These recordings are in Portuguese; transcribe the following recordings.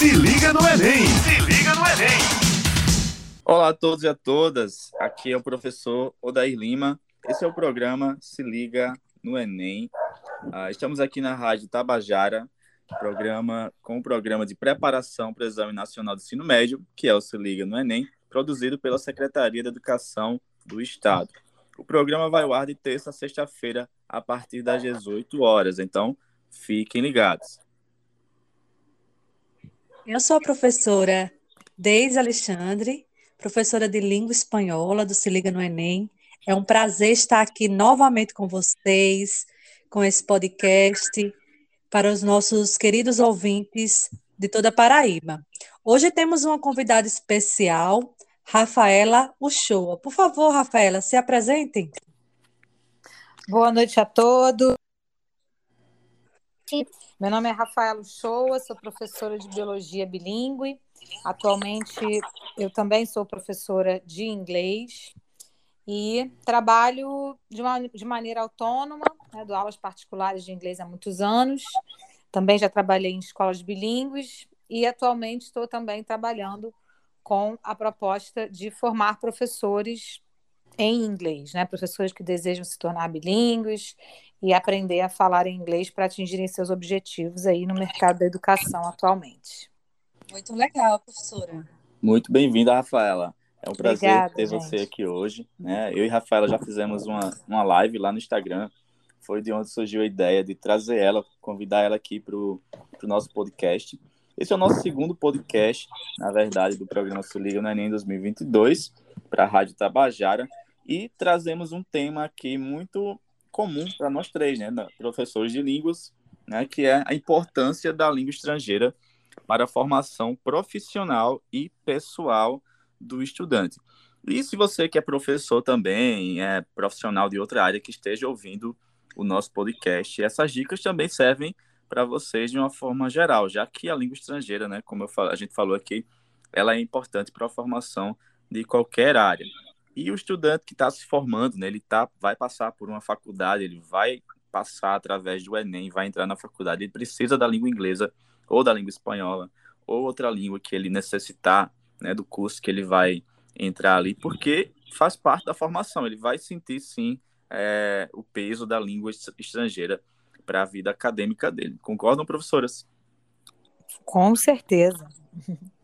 Se liga no Enem! Se liga no Enem! Olá a todos e a todas. Aqui é o professor Odair Lima. Esse é o programa Se Liga no Enem. Ah, estamos aqui na Rádio Tabajara, programa com o programa de preparação para o Exame Nacional de Ensino Médio, que é o Se Liga no Enem, produzido pela Secretaria da Educação do Estado. O programa vai ao ar de terça a sexta-feira, a partir das 18 horas. Então, fiquem ligados. Eu sou a professora Deise Alexandre, professora de língua espanhola do Se Liga no Enem. É um prazer estar aqui novamente com vocês, com esse podcast, para os nossos queridos ouvintes de toda a Paraíba. Hoje temos uma convidada especial, Rafaela Uchoa. Por favor, Rafaela, se apresentem. Boa noite a todos. Meu nome é Rafaela Uchoa, sou professora de biologia bilíngue. Atualmente eu também sou professora de inglês e trabalho de, uma, de maneira autônoma, né, dou aulas particulares de inglês há muitos anos. Também já trabalhei em escolas bilíngues e atualmente estou também trabalhando com a proposta de formar professores em inglês, né? Professores que desejam se tornar bilíngues e aprender a falar em inglês para atingirem seus objetivos aí no mercado da educação atualmente. Muito legal, professora. Muito bem-vinda, Rafaela. É um prazer Obrigada, ter gente. você aqui hoje. Né? Eu e Rafaela já fizemos uma, uma live lá no Instagram. Foi de onde surgiu a ideia de trazer ela, convidar ela aqui para o nosso podcast. Esse é o nosso segundo podcast, na verdade, do programa Se Liga no Enem 2022, para a Rádio Tabajara. E trazemos um tema aqui muito comum para nós três, né, professores de línguas, né, que é a importância da língua estrangeira para a formação profissional e pessoal do estudante. E se você que é professor também, é profissional de outra área que esteja ouvindo o nosso podcast, essas dicas também servem para vocês de uma forma geral, já que a língua estrangeira, né, como falo, a gente falou aqui, ela é importante para a formação de qualquer área. E o estudante que está se formando, né, ele tá, vai passar por uma faculdade, ele vai passar através do Enem, vai entrar na faculdade, ele precisa da língua inglesa ou da língua espanhola ou outra língua que ele necessitar, né, do curso que ele vai entrar ali, porque faz parte da formação, ele vai sentir sim é, o peso da língua estrangeira para a vida acadêmica dele. Concordam, professoras? Com certeza.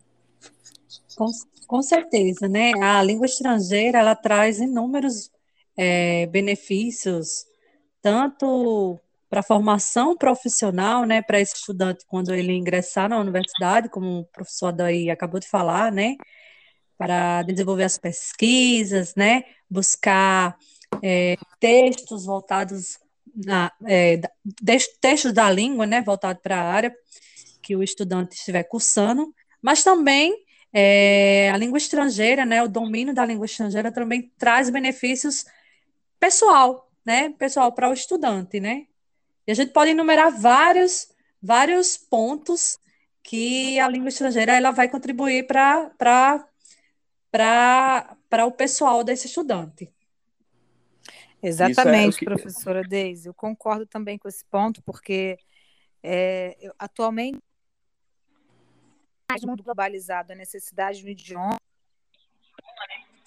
Com, com certeza, né? A língua estrangeira ela traz inúmeros é, benefícios, tanto para a formação profissional, né, para esse estudante quando ele ingressar na universidade, como o professor daí acabou de falar, né, para desenvolver as pesquisas, né, buscar é, textos voltados na, é, textos da língua, né, voltado para a área que o estudante estiver cursando, mas também é, a língua estrangeira, né, o domínio da língua estrangeira também traz benefícios pessoal, né, pessoal para o estudante, né? E a gente pode enumerar vários, vários pontos que a língua estrangeira ela vai contribuir para para o pessoal desse estudante. Exatamente, é que... professora Deise. Eu concordo também com esse ponto, porque é, eu, atualmente mundo globalizado, a necessidade do idioma,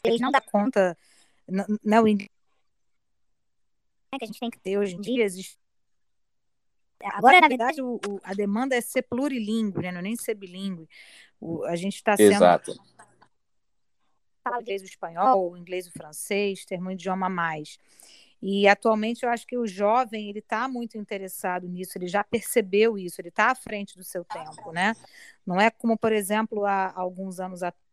eles não dá conta, né, o inglês que a gente tem que ter hoje em dia existe Agora, na verdade, o, o, a demanda é ser plurilingüe, né? não é nem ser bilíngue. O, a gente está sendo. Exato. Falar o inglês, o espanhol, o inglês, o francês, ter um idioma a mais. E atualmente eu acho que o jovem ele está muito interessado nisso, ele já percebeu isso, ele está à frente do seu tempo, né? Não é como, por exemplo, há alguns anos atrás.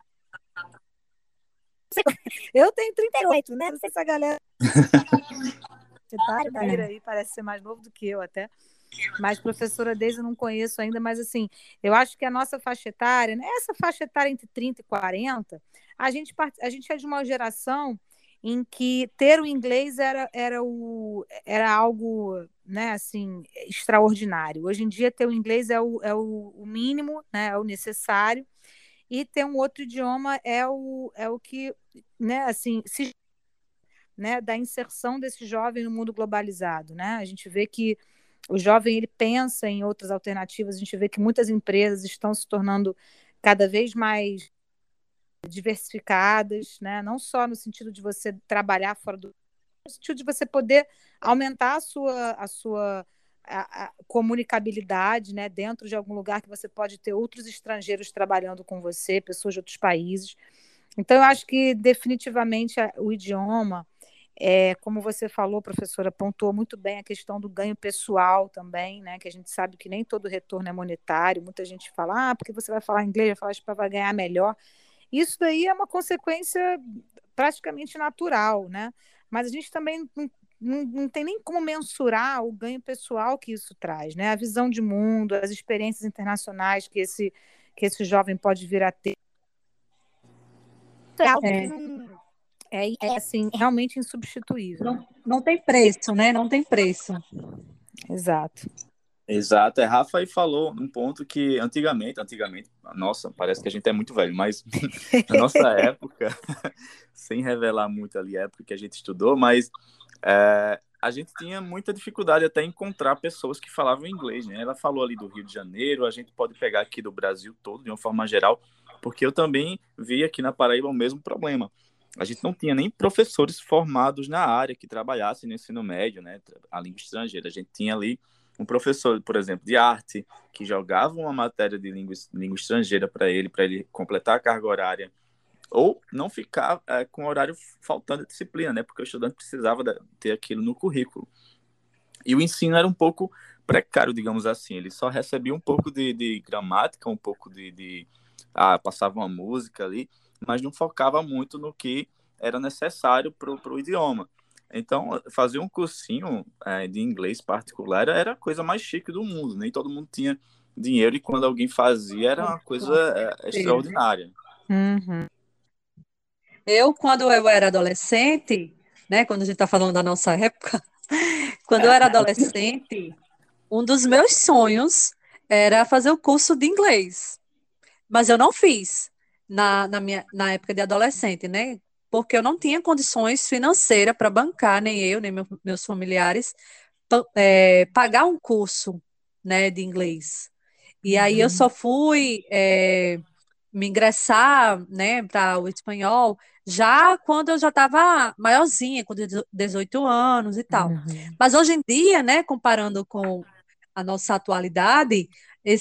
Eu tenho 38, né? Não sei se a galera. Você tá aí, parece ser mais novo do que eu até. Mas, professora Deise, eu não conheço ainda, mas assim, eu acho que a nossa faixa etária, né? essa faixa etária entre 30 e 40, a gente, a gente é de uma geração em que ter o inglês era, era, o, era algo né, assim, extraordinário. Hoje em dia, ter o inglês é o, é o mínimo, né, é o necessário, e ter um outro idioma é o, é o que, né, assim, se, né, da inserção desse jovem no mundo globalizado. Né? A gente vê que o jovem ele pensa em outras alternativas. A gente vê que muitas empresas estão se tornando cada vez mais diversificadas, né? não só no sentido de você trabalhar fora do no sentido de você poder aumentar a sua, a sua a, a comunicabilidade né? dentro de algum lugar que você pode ter outros estrangeiros trabalhando com você, pessoas de outros países. Então, eu acho que definitivamente o idioma, é, como você falou, professora, pontuou muito bem a questão do ganho pessoal também, né? Que a gente sabe que nem todo retorno é monetário. Muita gente fala, ah, porque você vai falar inglês, vai falar espanhol, vai ganhar melhor. Isso daí é uma consequência praticamente natural, né? Mas a gente também não, não, tem nem como mensurar o ganho pessoal que isso traz, né? A visão de mundo, as experiências internacionais que esse, que esse jovem pode vir a ter. É, é, é assim, realmente insubstituível. Não, não tem preço, né? Não tem preço. Exato. Exato, é, Rafa aí falou um ponto que antigamente, antigamente, nossa, parece que a gente é muito velho, mas na nossa época, sem revelar muito ali a época que a gente estudou, mas é, a gente tinha muita dificuldade até encontrar pessoas que falavam inglês, né? Ela falou ali do Rio de Janeiro, a gente pode pegar aqui do Brasil todo, de uma forma geral, porque eu também vi aqui na Paraíba o mesmo problema. A gente não tinha nem professores formados na área que trabalhassem no ensino médio, né? A língua estrangeira. A gente tinha ali um professor, por exemplo, de arte, que jogava uma matéria de língua, língua estrangeira para ele, para ele completar a carga horária, ou não ficar é, com o horário faltando a disciplina, né? Porque o estudante precisava ter aquilo no currículo. E o ensino era um pouco precário, digamos assim. Ele só recebia um pouco de, de gramática, um pouco de, de ah, passava uma música ali, mas não focava muito no que era necessário para o idioma. Então, fazer um cursinho é, de inglês particular era a coisa mais chique do mundo. Nem todo mundo tinha dinheiro e quando alguém fazia era uma coisa é, extraordinária. Uhum. Eu, quando eu era adolescente, né, quando a gente está falando da nossa época, quando eu era adolescente, um dos meus sonhos era fazer o curso de inglês. Mas eu não fiz na, na, minha, na época de adolescente, né? Porque eu não tinha condições financeiras para bancar, nem eu, nem meu, meus familiares, é, pagar um curso né, de inglês. E aí eu uhum. só fui é, me ingressar né, para o espanhol já quando eu já estava maiorzinha, com 18 anos e tal. Uhum. Mas hoje em dia, né, comparando com a nossa atualidade,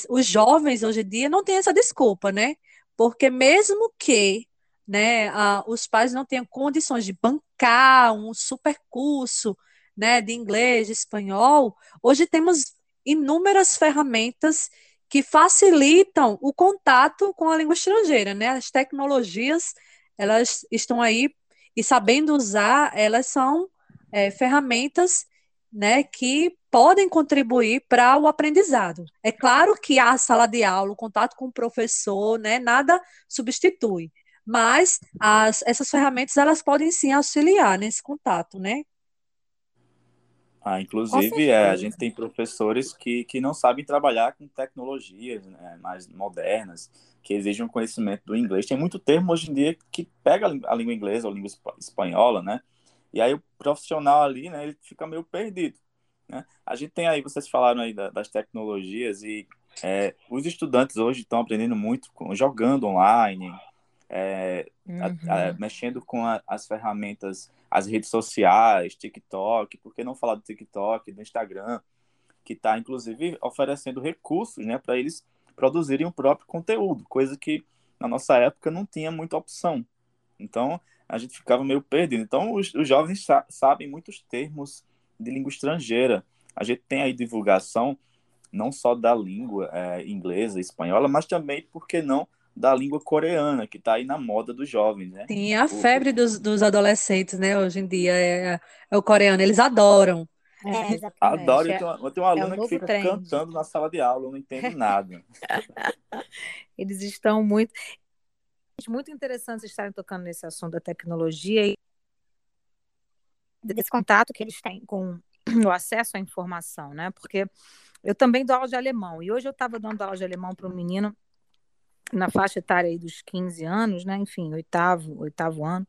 os jovens hoje em dia não têm essa desculpa, né? Porque mesmo que né, os pais não tenham condições de bancar um super curso né, de inglês, de espanhol, hoje temos inúmeras ferramentas que facilitam o contato com a língua estrangeira, né? As tecnologias, elas estão aí e sabendo usar, elas são é, ferramentas, né, que podem contribuir para o aprendizado. É claro que a sala de aula, o contato com o professor, né, nada substitui, mas as, essas ferramentas elas podem sim auxiliar nesse contato, né? Ah, inclusive, é, a gente tem professores que, que não sabem trabalhar com tecnologias né, mais modernas, que exigem um conhecimento do inglês. Tem muito termo hoje em dia que pega a língua inglesa ou a língua espanhola, né? E aí o profissional ali, né, ele fica meio perdido. Né? A gente tem aí, vocês falaram aí das tecnologias e é, os estudantes hoje estão aprendendo muito com, jogando online, é, uhum. a, a, mexendo com a, as ferramentas, as redes sociais, TikTok, por que não falar do TikTok, do Instagram, que está, inclusive, oferecendo recursos né, para eles produzirem o próprio conteúdo, coisa que na nossa época não tinha muita opção. Então, a gente ficava meio perdido. Então, os, os jovens sa sabem muitos termos de língua estrangeira. A gente tem aí divulgação não só da língua é, inglesa, espanhola, mas também, por que não, da língua coreana, que está aí na moda dos jovens, né? Sim, a febre dos, dos adolescentes, né, hoje em dia, é, é o coreano, eles adoram. É, Adoro, eu tenho, uma, eu tenho uma é aluna que fica trend. cantando na sala de aula, eu não entendo nada. eles estão muito... Muito interessante estarem tocando nesse assunto da tecnologia e desse contato que eles têm com o acesso à informação, né? Porque eu também dou aula de alemão, e hoje eu estava dando aula de alemão para um menino na faixa etária aí dos 15 anos, né? Enfim, oitavo, oitavo ano.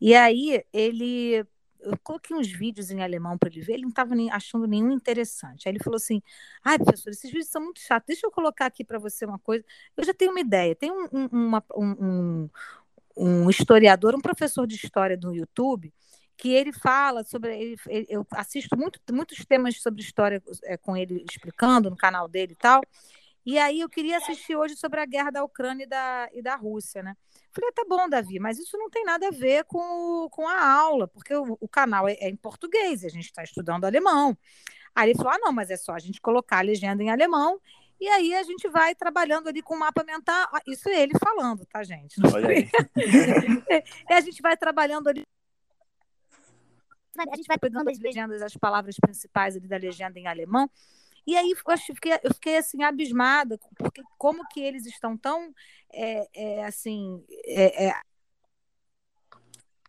E aí ele eu coloquei uns vídeos em alemão para ele ver, ele não estava achando nenhum interessante. Aí ele falou assim: ai, professor, esses vídeos são muito chatos, deixa eu colocar aqui para você uma coisa. Eu já tenho uma ideia. Tem um, um, uma, um, um historiador, um professor de história do YouTube, que ele fala sobre. Ele, ele, eu assisto muito, muitos temas sobre história é, com ele explicando no canal dele e tal. E aí eu queria assistir hoje sobre a guerra da Ucrânia e da, e da Rússia, né? Falei, tá bom, Davi, mas isso não tem nada a ver com, com a aula, porque o, o canal é, é, em português e a gente está estudando alemão. Aí ele falou: ah, não, mas é só a gente colocar a legenda em alemão e aí a gente vai trabalhando ali com o mapa mental. Ah, isso é ele falando, tá, gente? Olha aí. é, a gente vai trabalhando ali. A gente vai pegando as legendas, as palavras principais ali da legenda em alemão. E aí eu fiquei, eu fiquei assim abismada, porque como que eles estão tão é, é, assim é, é,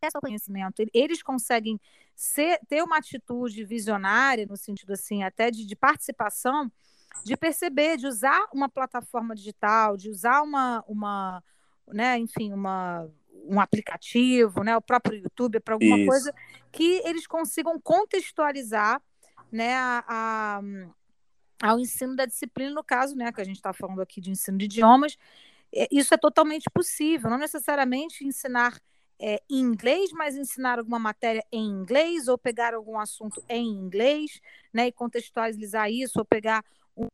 acesso ao conhecimento, eles conseguem ser, ter uma atitude visionária no sentido assim até de, de participação, de perceber, de usar uma plataforma digital, de usar uma, uma né, enfim, uma um aplicativo, né, o próprio YouTube para alguma Isso. coisa que eles consigam contextualizar, né, a, a ao ensino da disciplina, no caso, né, que a gente está falando aqui de ensino de idiomas, é, isso é totalmente possível, não necessariamente ensinar é, em inglês, mas ensinar alguma matéria em inglês, ou pegar algum assunto em inglês, né, e contextualizar isso, ou pegar um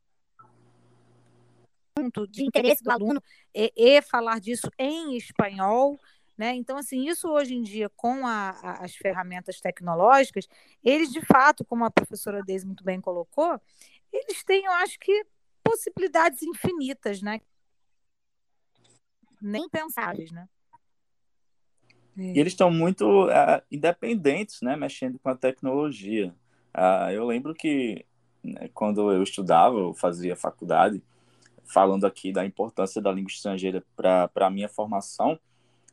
ponto de interesse do aluno e, e falar disso em espanhol, né? Então, assim, isso hoje em dia, com a, a, as ferramentas tecnológicas, eles de fato, como a professora Deise muito bem colocou, eles têm, eu acho que, possibilidades infinitas, né? Nem pensáveis, né? E eles estão muito uh, independentes, né? Mexendo com a tecnologia. Uh, eu lembro que né, quando eu estudava, eu fazia faculdade, falando aqui da importância da língua estrangeira para a minha formação,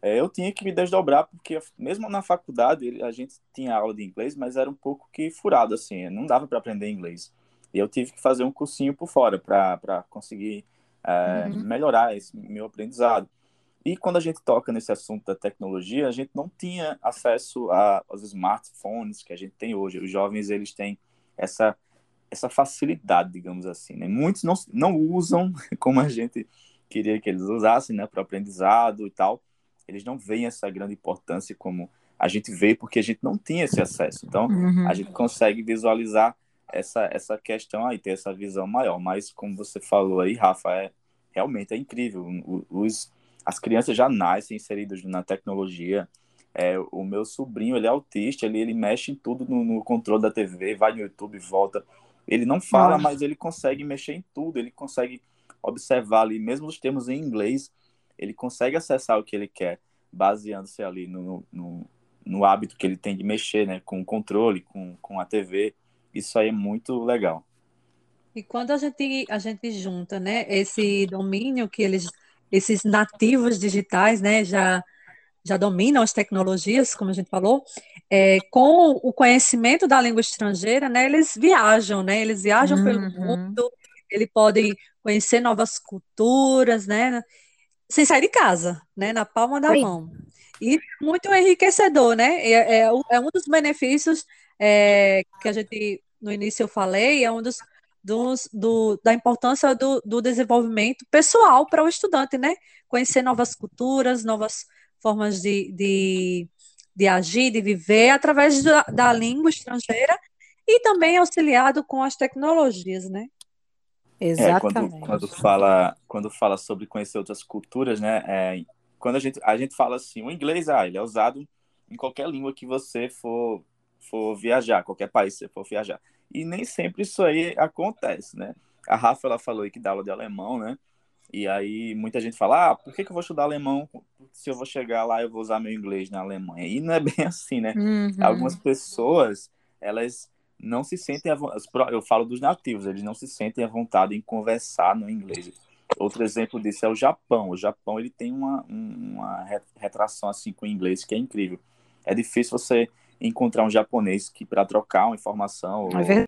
é, eu tinha que me desdobrar, porque mesmo na faculdade a gente tinha aula de inglês, mas era um pouco que furado, assim, não dava para aprender inglês. E eu tive que fazer um cursinho por fora para conseguir é, uhum. melhorar esse meu aprendizado. E quando a gente toca nesse assunto da tecnologia, a gente não tinha acesso a, aos smartphones que a gente tem hoje. Os jovens eles têm essa essa facilidade, digamos assim. Né? Muitos não, não usam como a gente queria que eles usassem, né, para o aprendizado e tal. Eles não veem essa grande importância como a gente vê, porque a gente não tinha esse acesso. Então, uhum. a gente consegue visualizar essa, essa questão aí, ter essa visão maior. Mas, como você falou aí, Rafa, é, realmente é incrível. Os, as crianças já nascem inseridas na tecnologia. É, o meu sobrinho, ele é autista, ele, ele mexe em tudo no, no controle da TV, vai no YouTube, volta. Ele não fala, Nossa. mas ele consegue mexer em tudo, ele consegue observar ali, mesmo os termos em inglês, ele consegue acessar o que ele quer, baseando-se ali no, no, no, hábito que ele tem de mexer, né, com o controle, com, com a TV. Isso aí é muito legal. E quando a gente, a gente junta, né, esse domínio que eles, esses nativos digitais, né, já, já dominam as tecnologias, como a gente falou, é, com o conhecimento da língua estrangeira, né, eles viajam, né, eles viajam uhum. pelo mundo, eles podem conhecer novas culturas, né, sem sair de casa, né, na palma da Oi. mão. E muito enriquecedor, né, é, é, é um dos benefícios é, que a gente, no início eu falei, é um dos, dos do, da importância do, do desenvolvimento pessoal para o estudante, né? Conhecer novas culturas, novas formas de, de, de agir, de viver, através da, da língua estrangeira e também auxiliado com as tecnologias, né? Exatamente. É, quando, quando, fala, quando fala sobre conhecer outras culturas, né? É, quando a gente, a gente fala assim, o inglês, ah, ele é usado em qualquer língua que você for for viajar, qualquer país que você for viajar. E nem sempre isso aí acontece, né? A Rafa, ela falou aí que dá aula de alemão, né? E aí muita gente fala, ah, por que, que eu vou estudar alemão se eu vou chegar lá eu vou usar meu inglês na Alemanha? E não é bem assim, né? Uhum. Algumas pessoas, elas não se sentem, eu falo dos nativos, eles não se sentem à vontade em conversar no inglês. Outro exemplo disso é o Japão. O Japão, ele tem uma, uma retração assim com o inglês que é incrível. É difícil você encontrar um japonês que para trocar uma informação é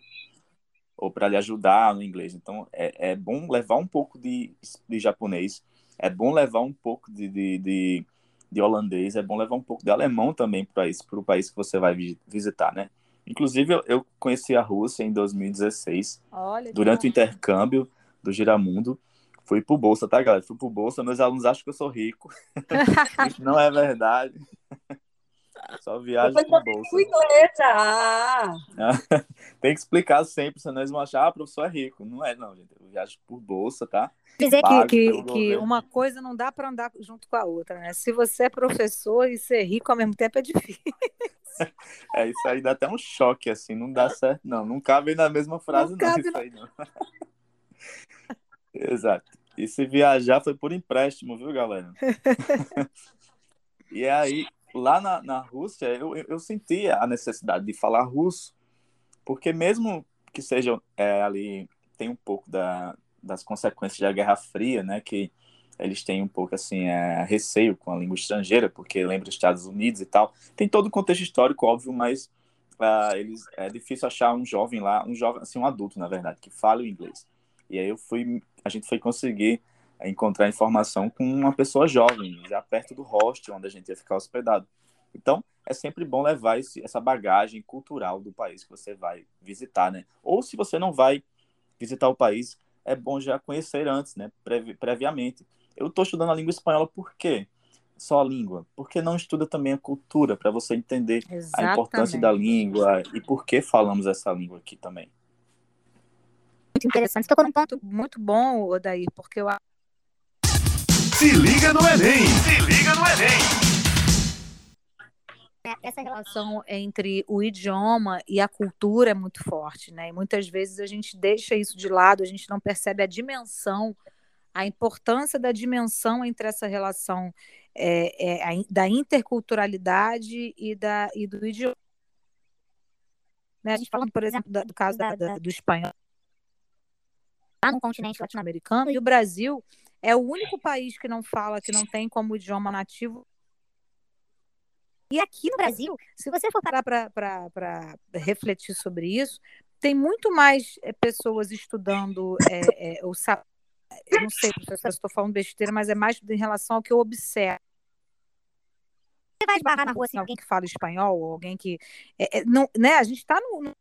ou, ou para lhe ajudar no inglês. Então é, é bom levar um pouco de, de japonês, é bom levar um pouco de, de, de, de holandês, é bom levar um pouco de alemão também para o país que você vai visitar, né? Inclusive, eu, eu conheci a Rússia em 2016, Olha, durante o intercâmbio do Giramundo. Fui pro Bolsa, tá, galera? Fui pro Bolsa, meus alunos acham que eu sou rico. Isso não é verdade. Só viagem pro Bolsa. Inglesa. Tem que explicar sempre, senão eles vão achar, ah, o professor é rico. Não é, não, gente. Eu viajo por Bolsa, tá? Dizer que, que, que uma coisa não dá para andar junto com a outra, né? Se você é professor e ser rico ao mesmo tempo é difícil. É, isso aí dá até um choque, assim, não dá certo, não. Não cabe na mesma frase, não, não isso aí, não. Exato. E se viajar foi por empréstimo, viu, galera? e aí, lá na, na Rússia, eu, eu senti a necessidade de falar russo, porque mesmo que seja é, ali, tem um pouco da, das consequências da Guerra Fria, né, que eles têm um pouco assim é, receio com a língua estrangeira, porque lembra os Estados Unidos e tal. Tem todo o contexto histórico, óbvio, mas uh, eles, é difícil achar um jovem lá, um jovem, assim, um adulto, na verdade, que fale o inglês. E aí eu fui, a gente foi conseguir encontrar informação com uma pessoa jovem, já perto do hostel onde a gente ia ficar hospedado. Então, é sempre bom levar esse, essa bagagem cultural do país que você vai visitar, né? Ou se você não vai visitar o país, é bom já conhecer antes, né? Previ previamente. Eu estou estudando a língua espanhola por quê? Só a língua. Porque não estuda também a cultura, para você entender Exatamente. a importância da língua e por que falamos essa língua aqui também. Muito interessante. Estou com um ponto muito bom, Odair, porque eu. Se liga no Enem! Se liga no Enem! É, essa relação entre o idioma e a cultura é muito forte, né? E muitas vezes a gente deixa isso de lado, a gente não percebe a dimensão, a importância da dimensão entre essa relação é, é, a, da interculturalidade e, da, e do idioma. Né? A gente falando, por exemplo, do, do caso da, da, do espanhol lá no continente latino-americano, e o Brasil é o único país que não fala, que não tem como idioma nativo e aqui no Brasil, se você for parar para refletir sobre isso, tem muito mais é, pessoas estudando é, é, o eu não sei se estou falando besteira, mas é mais em relação ao que eu observo. Você vai esbarrar na rua assim, alguém que fala espanhol, ou alguém que. É, não, né, a gente está no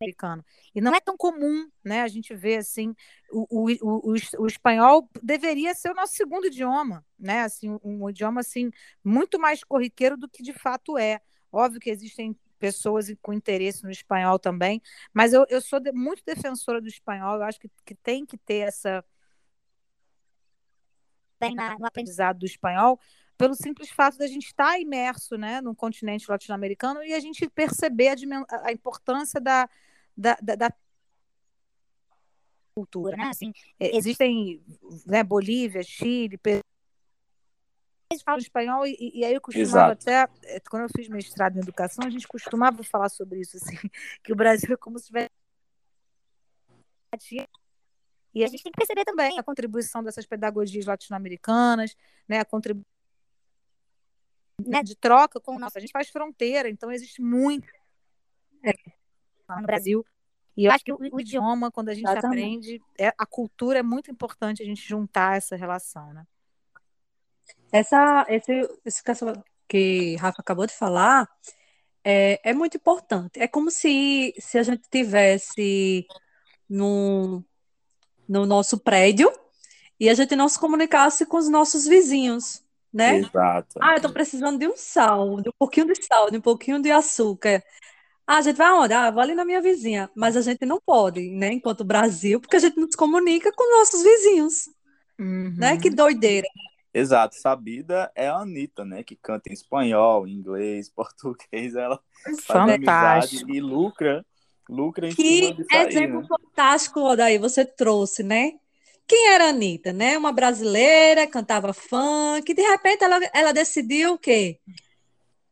americano. E não é tão comum, né? A gente vê assim, o, o, o, o, espanhol deveria ser o nosso segundo idioma, né? Assim, um, idioma assim muito mais corriqueiro do que de fato é. Óbvio que existem pessoas com interesse no espanhol também, mas eu, eu sou de, muito defensora do espanhol, eu acho que, que tem que ter essa bem no aprendizado do espanhol, pelo simples fato da gente estar imerso né, no continente latino-americano e a gente perceber a, a importância da, da, da, da cultura, né? Assim, é, existem né, Bolívia, Chile, Peru, eles falam espanhol e, e aí eu costumava Exato. até, é, quando eu fiz mestrado em educação, a gente costumava falar sobre isso, assim, que o Brasil é como se tivesse e a gente tem que perceber também a contribuição dessas pedagogias latino-americanas, né, a contribuição né, de troca com nossa, a gente faz fronteira, então existe muito é no Brasil. E eu acho que o, o idioma, quando a gente Exatamente. aprende, é, a cultura é muito importante a gente juntar essa relação, né? Essa, esse, esse que Rafa acabou de falar é, é muito importante. É como se, se a gente tivesse no, no nosso prédio e a gente não se comunicasse com os nossos vizinhos, né? Exato. Ah, eu estou precisando de um sal, de um pouquinho de sal, de um pouquinho de açúcar. Ah, a gente vai aonde? Ah, vou ali na minha vizinha. Mas a gente não pode, né, enquanto Brasil, porque a gente não se comunica com nossos vizinhos. Uhum. Né? Que doideira. Exato, sabida é a Anitta, né? Que canta em espanhol, inglês, português, ela faz amizade e lucra, lucra em que exemplo aí, né? fantástico, Odaí, você trouxe, né? Quem era a Anitta, né? Uma brasileira, cantava funk, de repente ela, ela decidiu o quê?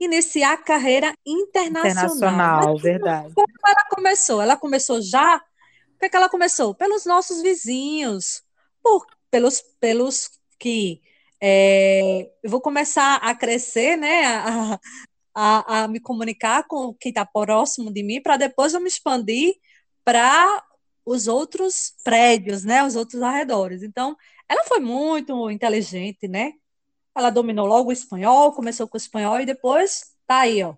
Iniciar a carreira internacional. Internacional, Mas, verdade. Como ela começou? Ela começou já. O que, é que ela começou? Pelos nossos vizinhos, por, pelos, pelos que é, eu vou começar a crescer, né? A, a, a me comunicar com quem está próximo de mim, para depois eu me expandir para os outros prédios, né? Os outros arredores. Então, ela foi muito inteligente, né? Ela dominou logo o espanhol, começou com o espanhol e depois tá aí, ó.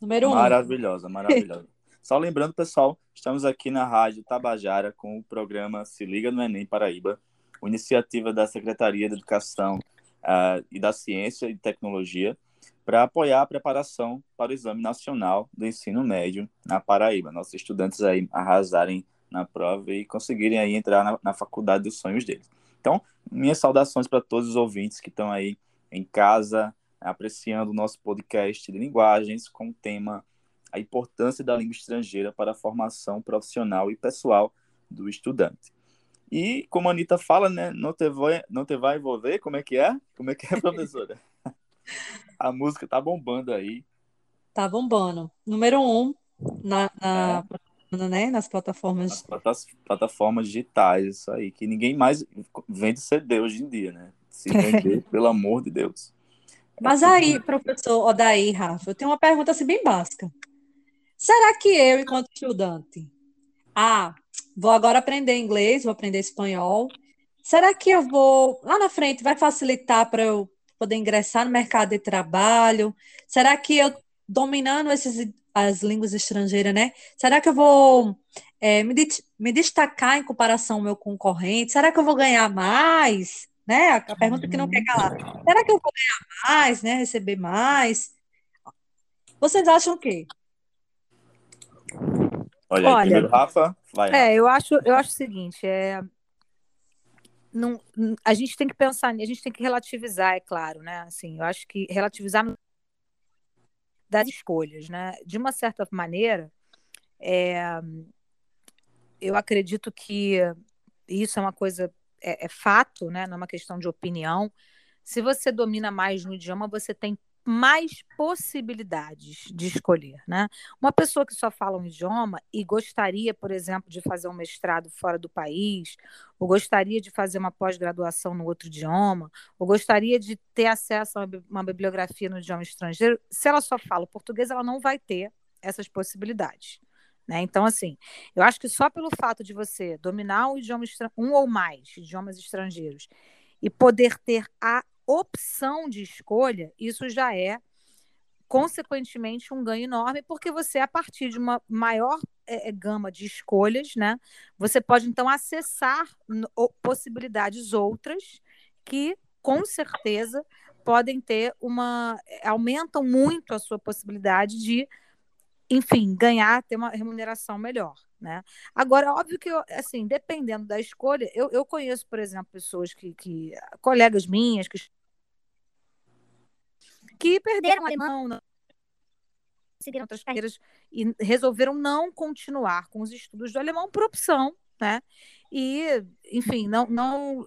Número um. Maravilhosa, maravilhosa. Só lembrando, pessoal, estamos aqui na Rádio Tabajara com o programa Se Liga no Enem Paraíba, iniciativa da Secretaria de Educação uh, e da Ciência e Tecnologia para apoiar a preparação para o Exame Nacional do Ensino Médio na Paraíba. Nossos estudantes aí arrasarem na prova e conseguirem aí entrar na, na faculdade dos sonhos deles. Então, minhas saudações para todos os ouvintes que estão aí em casa, apreciando o nosso podcast de linguagens com o tema a importância da língua estrangeira para a formação profissional e pessoal do estudante. E como a Anitta fala, né, não te vai, não te vai envolver, como é que é? Como é que é, professora? a música tá bombando aí. Tá bombando. Número um na, na é. Né, nas plataformas. Nas plataformas digitais, isso aí, que ninguém mais vende CD hoje em dia, né? Se vender, pelo amor de Deus. Mas é aí, professor Odaí, Rafa, eu tenho uma pergunta assim bem básica. Será que eu, enquanto estudante, ah, vou agora aprender inglês, vou aprender espanhol, será que eu vou, lá na frente, vai facilitar para eu poder ingressar no mercado de trabalho? Será que eu, dominando esses, as línguas estrangeiras, né? Será que eu vou é, me, me destacar em comparação ao meu concorrente? Será que eu vou ganhar mais? Né? A, a pergunta que não quer calar. Será que eu vou ganhar mais, né? Receber mais? Vocês acham o quê? Olha, Olha primeiro Rafa, vai. É, eu acho, eu acho o seguinte, é, não, a gente tem que pensar, a gente tem que relativizar, é claro, né? Assim, eu acho que relativizar das escolhas, né? De uma certa maneira, é, eu acredito que isso é uma coisa, é, é fato, né? Não é uma questão de opinião. Se você domina mais no idioma, você tem mais possibilidades de escolher, né? Uma pessoa que só fala um idioma e gostaria, por exemplo, de fazer um mestrado fora do país, ou gostaria de fazer uma pós-graduação no outro idioma, ou gostaria de ter acesso a uma bibliografia no idioma estrangeiro, se ela só fala o português, ela não vai ter essas possibilidades. Né? Então, assim, eu acho que só pelo fato de você dominar um idioma um ou mais idiomas estrangeiros e poder ter a opção de escolha, isso já é, consequentemente, um ganho enorme, porque você, a partir de uma maior é, é gama de escolhas, né, você pode, então, acessar possibilidades outras que, com certeza, podem ter uma. aumentam muito a sua possibilidade de, enfim, ganhar, ter uma remuneração melhor. Né? Agora, óbvio que, eu, assim, dependendo da escolha, eu, eu conheço, por exemplo, pessoas que, que colegas minhas que que perderam o alemão, não, seguiram outras carreiras e resolveram não continuar com os estudos do alemão por opção, né? E, enfim, não, não,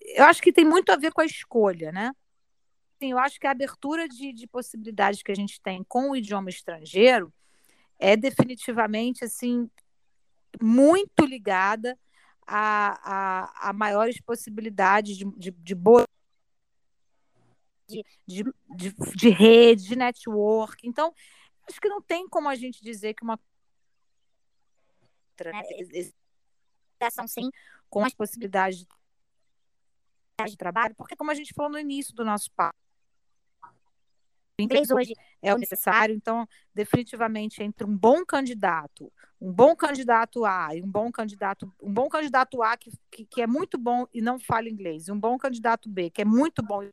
eu acho que tem muito a ver com a escolha, né? Eu acho que a abertura de, de possibilidades que a gente tem com o idioma estrangeiro é definitivamente assim muito ligada a, a, a maiores possibilidades de, de, de boa de, de, de, de rede, de network. Então, acho que não tem como a gente dizer que uma né? ligação sim com as possibilidades de trabalho, porque como a gente falou no início do nosso papo, o inglês hoje é o necessário, então definitivamente entre um bom candidato, um bom candidato A e um bom candidato, um bom candidato A que, que, que é muito bom e não fala inglês, e um bom candidato B que é muito bom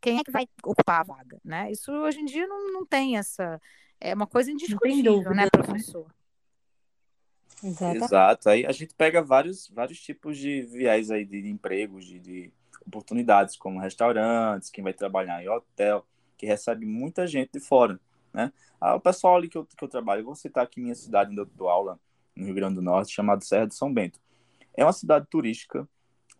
quem é que vai ocupar a vaga, né? Isso hoje em dia não, não tem essa, é uma coisa indiscutível, dúvida, né, professor? Exato. Exato. Aí a gente pega vários, vários tipos de viés aí de, de empregos, de, de, oportunidades, como restaurantes, quem vai trabalhar em hotel, que recebe muita gente de fora, né? Ah, o pessoal ali que eu, que eu trabalho, vou citar aqui minha cidade onde eu dou aula, no Rio Grande do Norte, chamada Serra de São Bento. É uma cidade turística,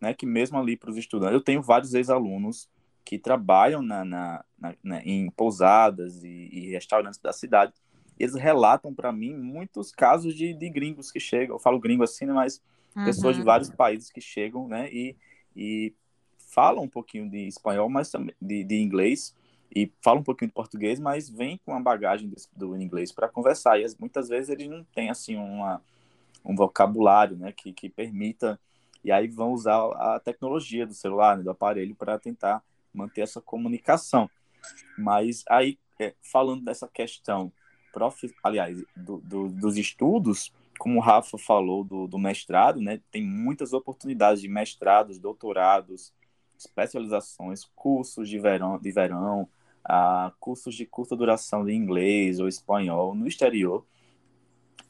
né, que mesmo ali para os estudantes, eu tenho vários ex-alunos que trabalham na, na, na, na em pousadas e, e, restaurantes da cidade. Eles relatam para mim muitos casos de, de, gringos que chegam. Eu falo gringo assim, né, mas uhum. pessoas de vários países que chegam, né? E, e falam um pouquinho de espanhol, mas também de, de inglês e falam um pouquinho de português, mas vêm com a bagagem do, do inglês para conversar. E muitas vezes eles não têm assim uma, um vocabulário, né, que, que permita e aí vão usar a tecnologia do celular, né, do aparelho, para tentar manter essa comunicação. Mas aí, é, falando dessa questão, prof, aliás, do, do, dos estudos, como o Rafa falou do, do mestrado, né, tem muitas oportunidades de mestrados, doutorados, especializações, cursos de verão, de verão uh, cursos de curta duração de inglês ou espanhol no exterior.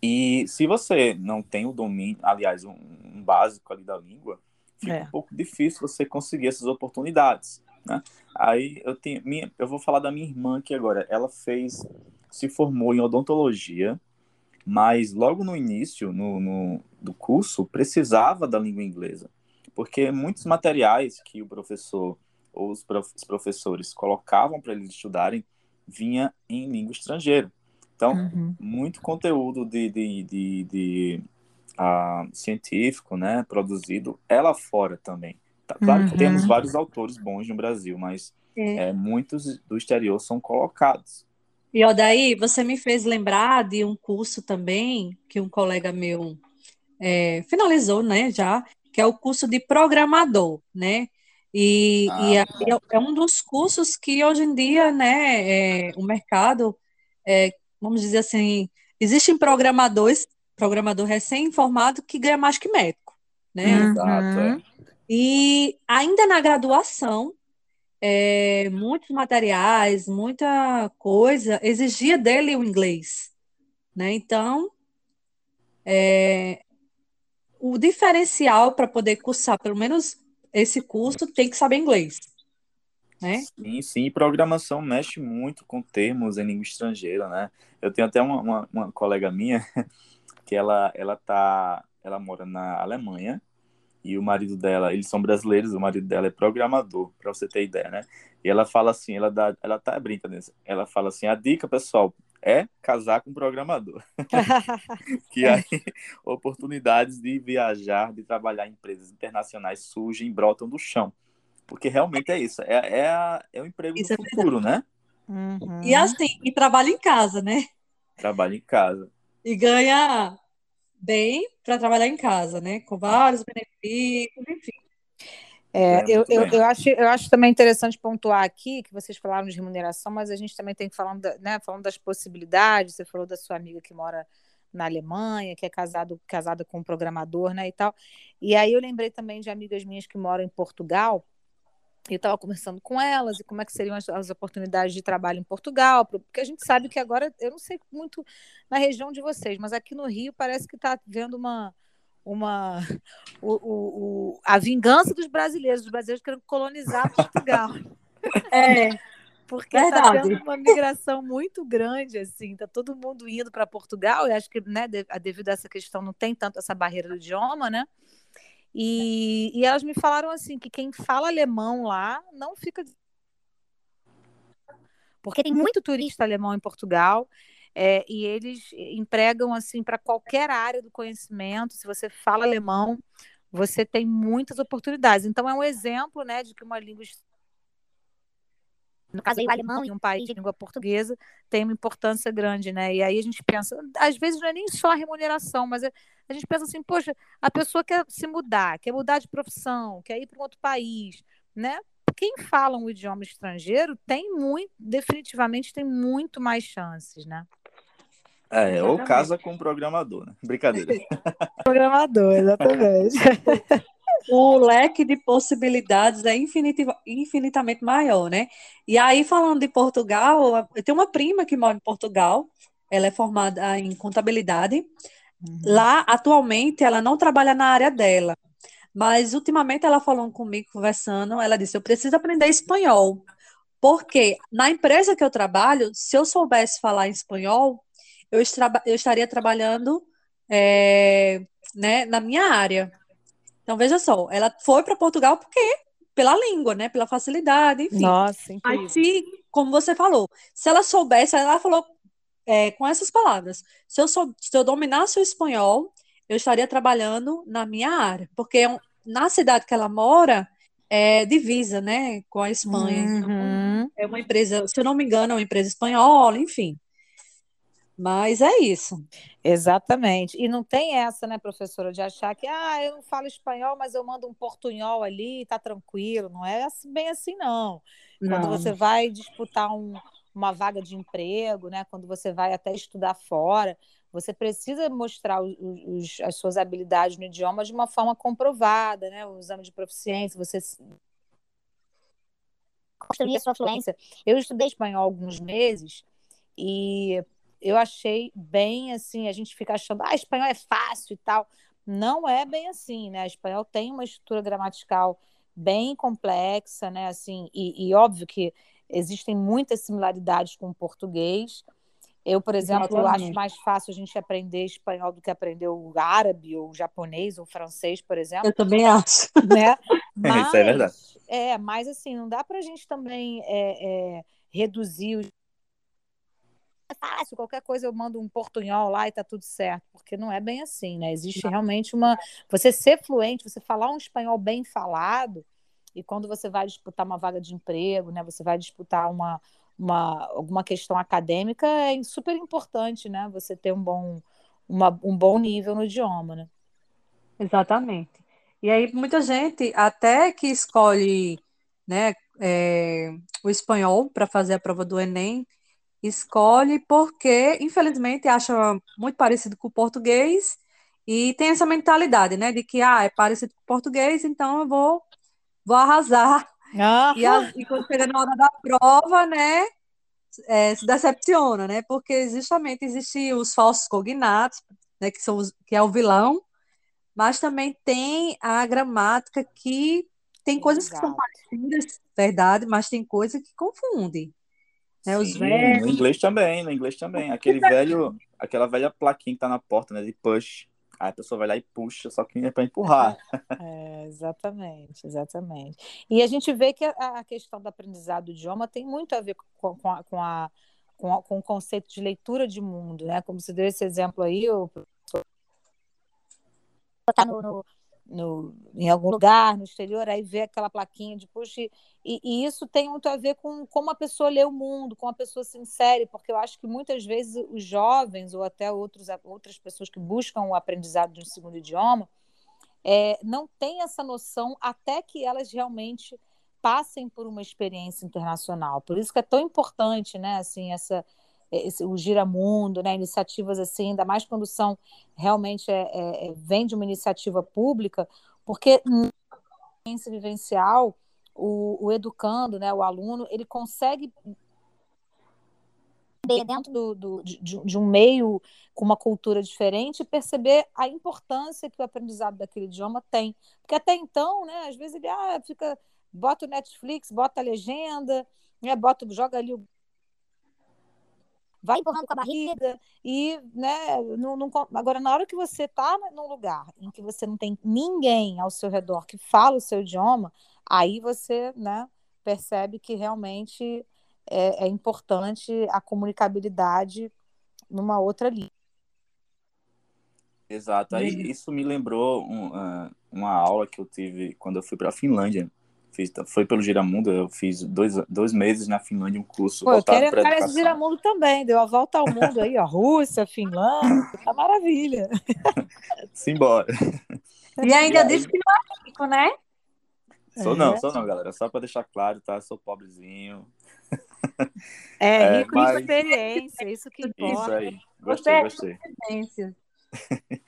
E se você não tem o domínio, aliás, um, um básico ali da língua, fica é. um pouco difícil você conseguir essas oportunidades. Né? Aí eu tenho, minha, eu vou falar da minha irmã aqui agora. Ela fez, se formou em odontologia, mas logo no início no, no do curso precisava da língua inglesa, porque muitos materiais que o professor ou os, prof, os professores colocavam para eles estudarem vinha em língua estrangeira. Então, uhum. muito conteúdo de, de, de, de uh, científico, né, produzido lá fora também. Tá, claro uhum. que temos vários autores bons no Brasil, mas é. É, muitos do exterior são colocados. E ó, daí você me fez lembrar de um curso também que um colega meu é, finalizou, né, já, que é o curso de programador, né? E, ah, e é, é, um dos cursos que hoje em dia, né, é, o mercado é, vamos dizer assim, existem programadores, programador recém-formado que ganha mais que médico, né? Uhum. Exato. É. E ainda na graduação, é, muitos materiais, muita coisa exigia dele o inglês, né? Então, é, o diferencial para poder cursar pelo menos esse curso tem que saber inglês né? Sim, sim, programação mexe muito com termos em língua estrangeira, né? Eu tenho até uma, uma, uma, colega minha que ela, ela tá, ela mora na Alemanha e o marido dela, eles são brasileiros, o marido dela é programador, para você ter ideia, né? E ela fala assim, ela dá, ela tá brinca nisso. Ela fala assim, a dica, pessoal, é casar com programador. que aí oportunidades de viajar, de trabalhar em empresas internacionais surgem, brotam do chão. Porque realmente é isso. É, é, a, é o emprego isso do é futuro, né? Uhum. E assim, e trabalha em casa, né? Trabalha em casa. E ganha bem para trabalhar em casa, né? Com vários benefícios, enfim. É, eu, eu, eu, acho, eu acho também interessante pontuar aqui que vocês falaram de remuneração, mas a gente também tem que falar né, falando das possibilidades. Você falou da sua amiga que mora na Alemanha, que é casado, casada com um programador, né, e tal. E aí eu lembrei também de amigas minhas que moram em Portugal, eu estava conversando com elas e como é que seriam as, as, oportunidades de trabalho em Portugal, porque a gente sabe que agora, eu não sei muito na região de vocês, mas aqui no Rio parece que está vendo uma uma o, o, o, a vingança dos brasileiros, os brasileiros querendo colonizar Portugal. É. Porque está tendo uma migração muito grande, assim, está todo mundo indo para Portugal, e acho que, né, devido a essa questão, não tem tanto essa barreira do idioma, né? E, e elas me falaram assim que quem fala alemão lá não fica porque tem muito turista alemão em Portugal é, e eles empregam assim para qualquer área do conhecimento. Se você fala alemão, você tem muitas oportunidades. Então é um exemplo, né, de que uma língua no caso aí o alemão em um país de língua portuguesa tem uma importância grande, né? E aí a gente pensa, às vezes não é nem só a remuneração, mas é, a gente pensa assim, poxa, a pessoa quer se mudar, quer mudar de profissão, quer ir para um outro país, né? Quem fala um idioma estrangeiro tem muito, definitivamente tem muito mais chances, né? É, exatamente. ou casa com um programador, né? Brincadeira. programador, exatamente. o leque de possibilidades é infinitamente maior, né? E aí, falando de Portugal, eu tenho uma prima que mora em Portugal, ela é formada em contabilidade. Uhum. Lá, atualmente, ela não trabalha na área dela, mas ultimamente ela falou comigo, conversando, ela disse: Eu preciso aprender espanhol, porque na empresa que eu trabalho, se eu soubesse falar espanhol, eu, eu estaria trabalhando é, né, na minha área. Então, veja só, ela foi para Portugal porque pela língua, né? Pela facilidade, enfim. Nossa, incrível. Mas se, como você falou, se ela soubesse, ela falou é, com essas palavras: se eu, sou, se eu dominasse o espanhol, eu estaria trabalhando na minha área, porque é na cidade que ela mora é divisa, né, com a Espanha. Então, uhum. Então, é uma empresa, se eu não me engano, é uma empresa espanhola, enfim. Mas é isso. Exatamente. E não tem essa, né, professora, de achar que ah, eu não falo espanhol, mas eu mando um portunhol ali, tá tranquilo. Não é assim, bem assim, não. não. Quando você vai disputar um, uma vaga de emprego, né? Quando você vai até estudar fora, você precisa mostrar os, os, as suas habilidades no idioma de uma forma comprovada, né? O exame de proficiência, você construir a sua fluência. Eu estudei espanhol alguns meses e eu achei bem assim, a gente fica achando, ah, espanhol é fácil e tal. Não é bem assim, né? Espanhol tem uma estrutura gramatical bem complexa, né? Assim, e, e óbvio que existem muitas similaridades com o português. Eu, por exemplo, Exatamente. acho mais fácil a gente aprender espanhol do que aprender o árabe, ou o japonês, ou o francês, por exemplo. Eu também acho. Né? Mas, Isso é verdade. É, mas assim, não dá para a gente também é, é, reduzir os é fácil, qualquer coisa eu mando um portunhol lá e tá tudo certo, porque não é bem assim, né? Existe realmente uma. Você ser fluente, você falar um espanhol bem falado, e quando você vai disputar uma vaga de emprego, né? Você vai disputar uma, uma, alguma questão acadêmica, é super importante, né? Você ter um bom, uma, um bom nível no idioma, né? Exatamente. E aí, muita gente, até que escolhe né, é, o espanhol para fazer a prova do Enem, escolhe porque, infelizmente, acha muito parecido com o português e tem essa mentalidade, né, de que, ah, é parecido com o português, então eu vou, vou arrasar. Ah. E, a, e quando chega na hora da prova, né, é, se decepciona, né, porque justamente existem os falsos cognatos, né, que, são os, que é o vilão, mas também tem a gramática que tem coisas Exato. que são parecidas, verdade, mas tem coisas que confundem. Né, os Sim, velhos... No inglês também, no inglês também. Aquele velho, aquela velha plaquinha que tá na porta, né? De push. Aí a pessoa vai lá e puxa, só que é para empurrar. É, exatamente, exatamente. E a gente vê que a, a, questão do aprendizado do idioma tem muito a ver com, com, a, com, a, com, a, com o conceito de leitura de mundo, né? Como você deu esse exemplo aí, o professor tá no, no, no, em algum lugar, no exterior, aí vê aquela plaquinha de puxa. E, e, isso tem muito a ver com como a pessoa lê o mundo, como a pessoa se insere, porque eu acho que muitas vezes os jovens, ou até outros, outras pessoas que buscam o aprendizado de um segundo idioma, é, não têm essa noção até que elas realmente passem por uma experiência internacional. Por isso que é tão importante, né, assim, essa esse, o Giramundo, né, iniciativas assim, ainda mais quando são realmente é, é, é vem de uma iniciativa pública, porque na experiência vivencial o, o educando, né, o aluno, ele consegue dentro do, do de, de, um meio com uma cultura diferente perceber a importância que o aprendizado daquele idioma tem. Porque até então, né, às vezes ele ah, fica, bota o Netflix, bota a legenda, né, bota, joga ali o vai empurrando com a barriga e, né, não, não, agora na hora que você está num lugar em que você não tem ninguém ao seu redor que fala o seu idioma, aí você, né, percebe que realmente é, é importante a comunicabilidade numa outra língua. Exato, aí uhum. isso me lembrou um, uma aula que eu tive quando eu fui para a Finlândia, Fiz, foi pelo Giramundo, eu fiz dois, dois meses na Finlândia um curso Pô, voltado para educação. esse Giramundo também, deu a volta ao mundo aí, ó, Rússia, Finlândia, tá maravilha. Simbora. E ainda disse que não é rico, né? Sou é. não, sou não, galera, só para deixar claro, tá, sou pobrezinho. É, é rico mas... em experiência, isso que importa. Isso aí, gostei, é gostei.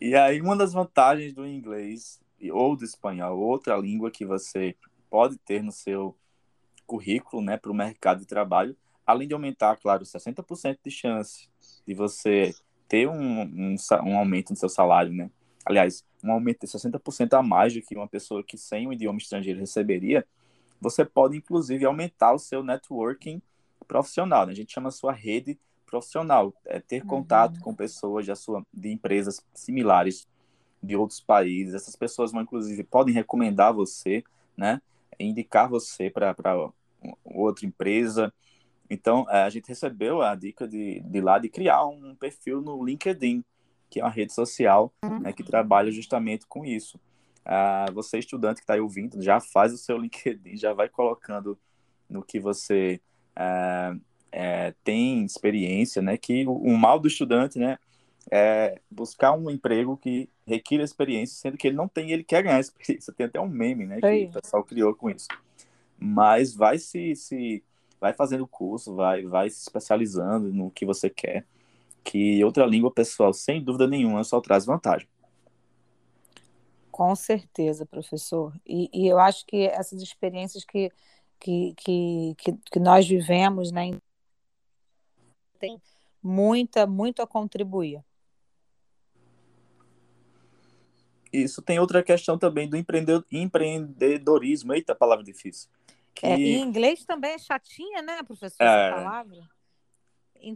e aí, uma das vantagens do inglês ou do espanhol, outra língua que você pode ter no seu currículo, né, para o mercado de trabalho, além de aumentar, claro, 60% de chance de você ter um, um, um, aumento no seu salário, né? Aliás, um aumento de 60% a mais do que uma pessoa que sem um idioma estrangeiro receberia, você pode, inclusive, aumentar o seu networking profissional, né? A gente chama a sua rede profissional, é ter uhum. contato com pessoas de, sua, de empresas similares de outros países. Essas pessoas vão, inclusive, podem recomendar você, né? Indicar você para outra empresa. Então, é, a gente recebeu a dica de, de lá de criar um perfil no LinkedIn, que é uma rede social né, que trabalha justamente com isso. Uh, você, estudante que está aí ouvindo, já faz o seu LinkedIn, já vai colocando no que você uh, é, tem experiência, né, que o, o, mal do estudante, né, é buscar um emprego que requira experiência, sendo que ele não tem, ele quer ganhar experiência. Tem até um meme, né, que o pessoal criou com isso. Mas vai se, se vai fazendo curso, vai, vai se especializando no que você quer, que outra língua, pessoal, sem dúvida nenhuma, só traz vantagem. Com certeza, professor. E, e eu acho que essas experiências que, que, que, que, que nós vivemos, né, tem muita, muito a contribuir. Isso tem outra questão também do empreendedorismo. Eita, palavra difícil. Que... É, em inglês também é chatinha, né, professor, é... essa palavra?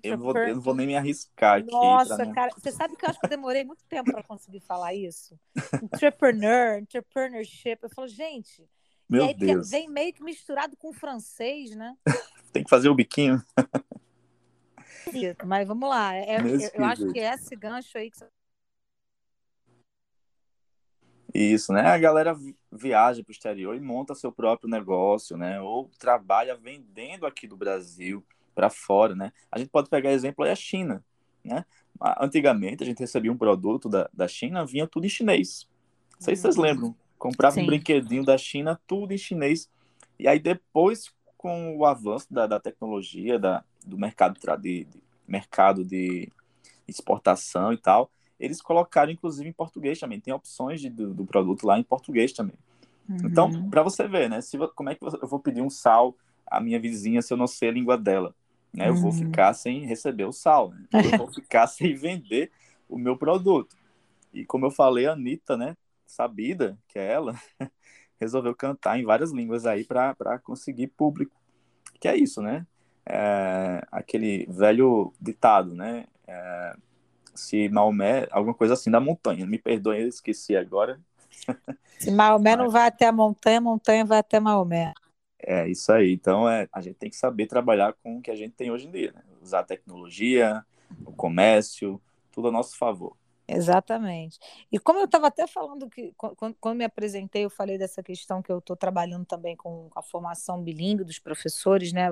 Eu, vou, eu, não vou nem me arriscar aqui. Nossa, cara, você sabe que eu acho que eu demorei muito tempo para conseguir falar isso? Entrepreneur, entrepreneurship. Eu falo, gente, Meu aí, Deus. vem meio que misturado com francês, né? Tem que fazer o biquinho. Mas vamos lá. É, eu, eu acho que é esse gancho aí que você isso, né? A galera viaja para o exterior e monta seu próprio negócio, né? Ou trabalha vendendo aqui do Brasil para fora, né? A gente pode pegar exemplo aí a China, né? Antigamente a gente recebia um produto da, da China, vinha tudo em chinês. Não sei se vocês uhum. lembram. Comprava Sim. um brinquedinho da China, tudo em chinês. E aí depois, com o avanço da, da tecnologia, da, do mercado de, de mercado de exportação e tal, eles colocaram inclusive em português também. Tem opções de, do, do produto lá em português também. Uhum. Então, para você ver, né? Se, como é que eu vou pedir um sal à minha vizinha se eu não sei a língua dela? Né? Eu uhum. vou ficar sem receber o sal, né? eu vou ficar sem vender o meu produto. E como eu falei, a Anitta, né? Sabida, que é ela, resolveu cantar em várias línguas aí para conseguir público. Que é isso, né? É, aquele velho ditado, né? É, se Maomé, alguma coisa assim da montanha. Me perdoem, eu esqueci agora. Se Maomé não vai até a montanha, a montanha vai até Maomé. É isso aí. Então é, a gente tem que saber trabalhar com o que a gente tem hoje em dia, né? Usar a tecnologia, o comércio, tudo a nosso favor. Exatamente. E como eu estava até falando que quando, quando, me apresentei, eu falei dessa questão que eu estou trabalhando também com a formação bilíngue dos professores, né?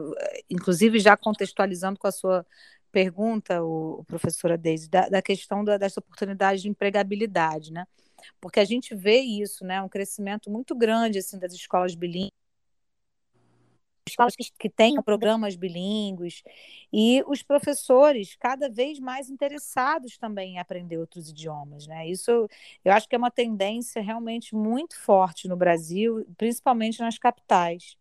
Inclusive já contextualizando com a sua pergunta, o, o professora Deise, da, da questão da, dessa oportunidade de empregabilidade, né? Porque a gente vê isso, né? Um crescimento muito grande assim das escolas bilíngues, escolas que, que tenham programas bilíngues e os professores cada vez mais interessados também em aprender outros idiomas, né? Isso eu acho que é uma tendência realmente muito forte no Brasil, principalmente nas capitais.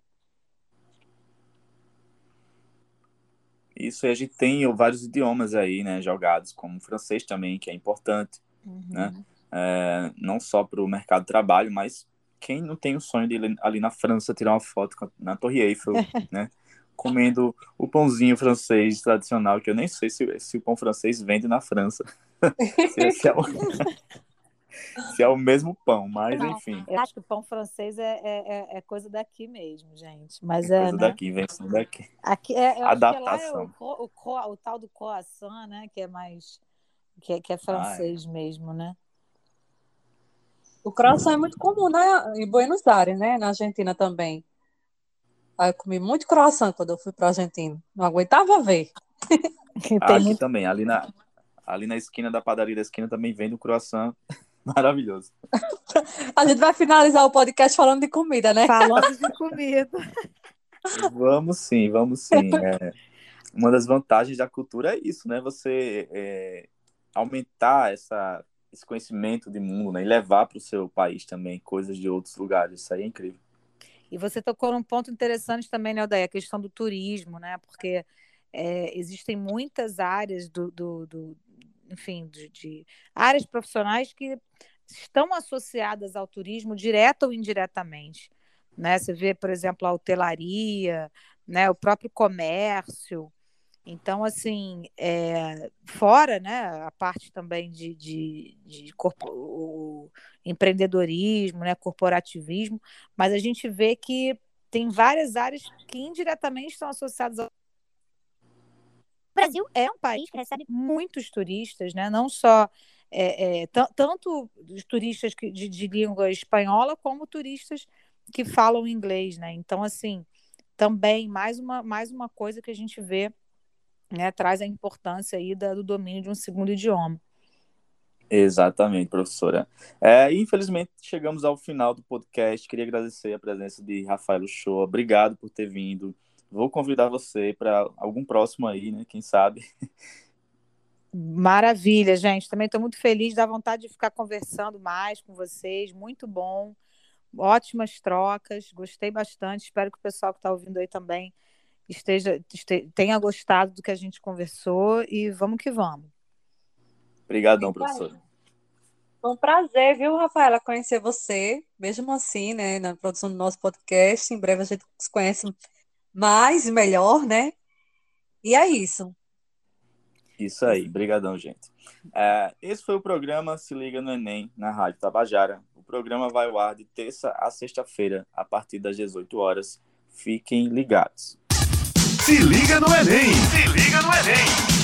Isso a gente tem vários idiomas aí, né, jogados, como o francês também, que é importante, uhum. né? É, não só para o mercado de trabalho, mas quem não tem o sonho de ir ali na França tirar uma foto na Torre Eiffel, né? Comendo o pãozinho francês tradicional, que eu nem sei se, se o pão francês vende na França. se, é o, se é o mesmo pão, mas não, enfim. Eu acho que o pão francês é, é, é, é coisa daqui mesmo, gente. Mas é, é coisa né? daqui, invenção daqui. Aqui é, Adaptação. Que é o, o, o, tal do croissant, né? Que é mais. Que é, que é francês ah, mesmo, né? O croissant é muito comum né, em Buenos Aires, né? Na Argentina também. Aí eu comi muito croissant quando eu fui para a Argentina. Não aguentava ver. Aqui muito... também, ali na, ali na esquina da padaria da esquina também vende o croissant maravilhoso. a gente vai finalizar o podcast falando de comida, né? Falando de comida. vamos sim, vamos sim. É, uma das vantagens da cultura é isso, né? Você é, aumentar essa esse conhecimento de mundo, né? E levar para o seu país também coisas de outros lugares. Isso aí é incrível. E você tocou num ponto interessante também, né, Odeia? A questão do turismo, né? Porque é, existem muitas áreas do, do, do enfim, de, de, áreas profissionais que estão associadas ao turismo direta ou indiretamente. Né? Você vê, por exemplo, a hotelaria, né? o próprio comércio, então, assim, é, fora né, a parte também de, de, de corpo, empreendedorismo, né, corporativismo, mas a gente vê que tem várias áreas que indiretamente estão associadas ao. O Brasil é um país que recebe muitos turistas, né? não só é, é, tanto os turistas de, de língua espanhola, como turistas que falam inglês. Né? Então, assim, também mais uma, mais uma coisa que a gente vê né, traz a importância aí da, do domínio de um segundo idioma. Exatamente, professora. É, infelizmente, chegamos ao final do podcast. Queria agradecer a presença de Rafael Show. Obrigado por ter vindo. Vou convidar você para algum próximo aí, né? Quem sabe. Maravilha, gente. Também estou muito feliz, dá vontade de ficar conversando mais com vocês. Muito bom. Ótimas trocas. Gostei bastante. Espero que o pessoal que está ouvindo aí também esteja, esteja, tenha gostado do que a gente conversou e vamos que vamos. Obrigadão, professor. Foi um prazer, viu, Rafaela, conhecer você, mesmo assim, né, na produção do nosso podcast. Em breve a gente se conhece mais e melhor, né? E é isso. Isso aí, brigadão, gente. É, esse foi o programa Se Liga no Enem, na Rádio Tabajara. O programa vai ao ar de terça a sexta-feira, a partir das 18 horas. Fiquem ligados. Se liga no Enem! Se liga no Enem!